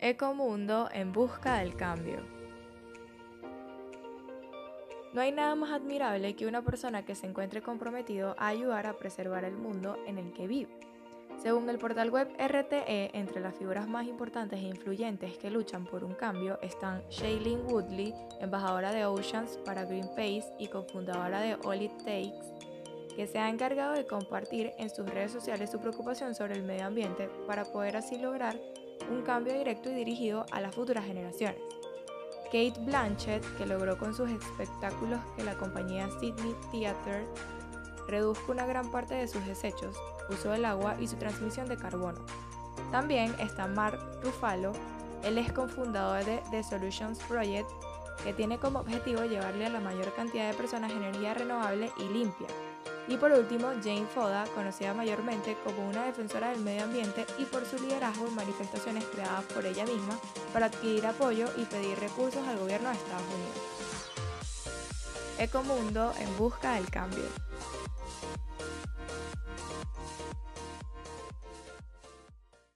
Ecomundo en busca del cambio. No hay nada más admirable que una persona que se encuentre comprometido a ayudar a preservar el mundo en el que vive. Según el portal web RTE, entre las figuras más importantes e influyentes que luchan por un cambio están Shailene Woodley, embajadora de Oceans para Greenpeace y cofundadora de All It Takes, que se ha encargado de compartir en sus redes sociales su preocupación sobre el medio ambiente para poder así lograr un cambio directo y dirigido a las futuras generaciones. Kate Blanchett, que logró con sus espectáculos que la compañía Sydney Theatre reduzca una gran parte de sus desechos, uso del agua y su transmisión de carbono. También está Mark Ruffalo, él es cofundador de The Solutions Project, que tiene como objetivo llevarle a la mayor cantidad de personas energía renovable y limpia. Y por último, Jane Foda, conocida mayormente como una defensora del medio ambiente y por su liderazgo en manifestaciones creadas por ella misma para adquirir apoyo y pedir recursos al gobierno de Estados Unidos. Ecomundo en busca del cambio.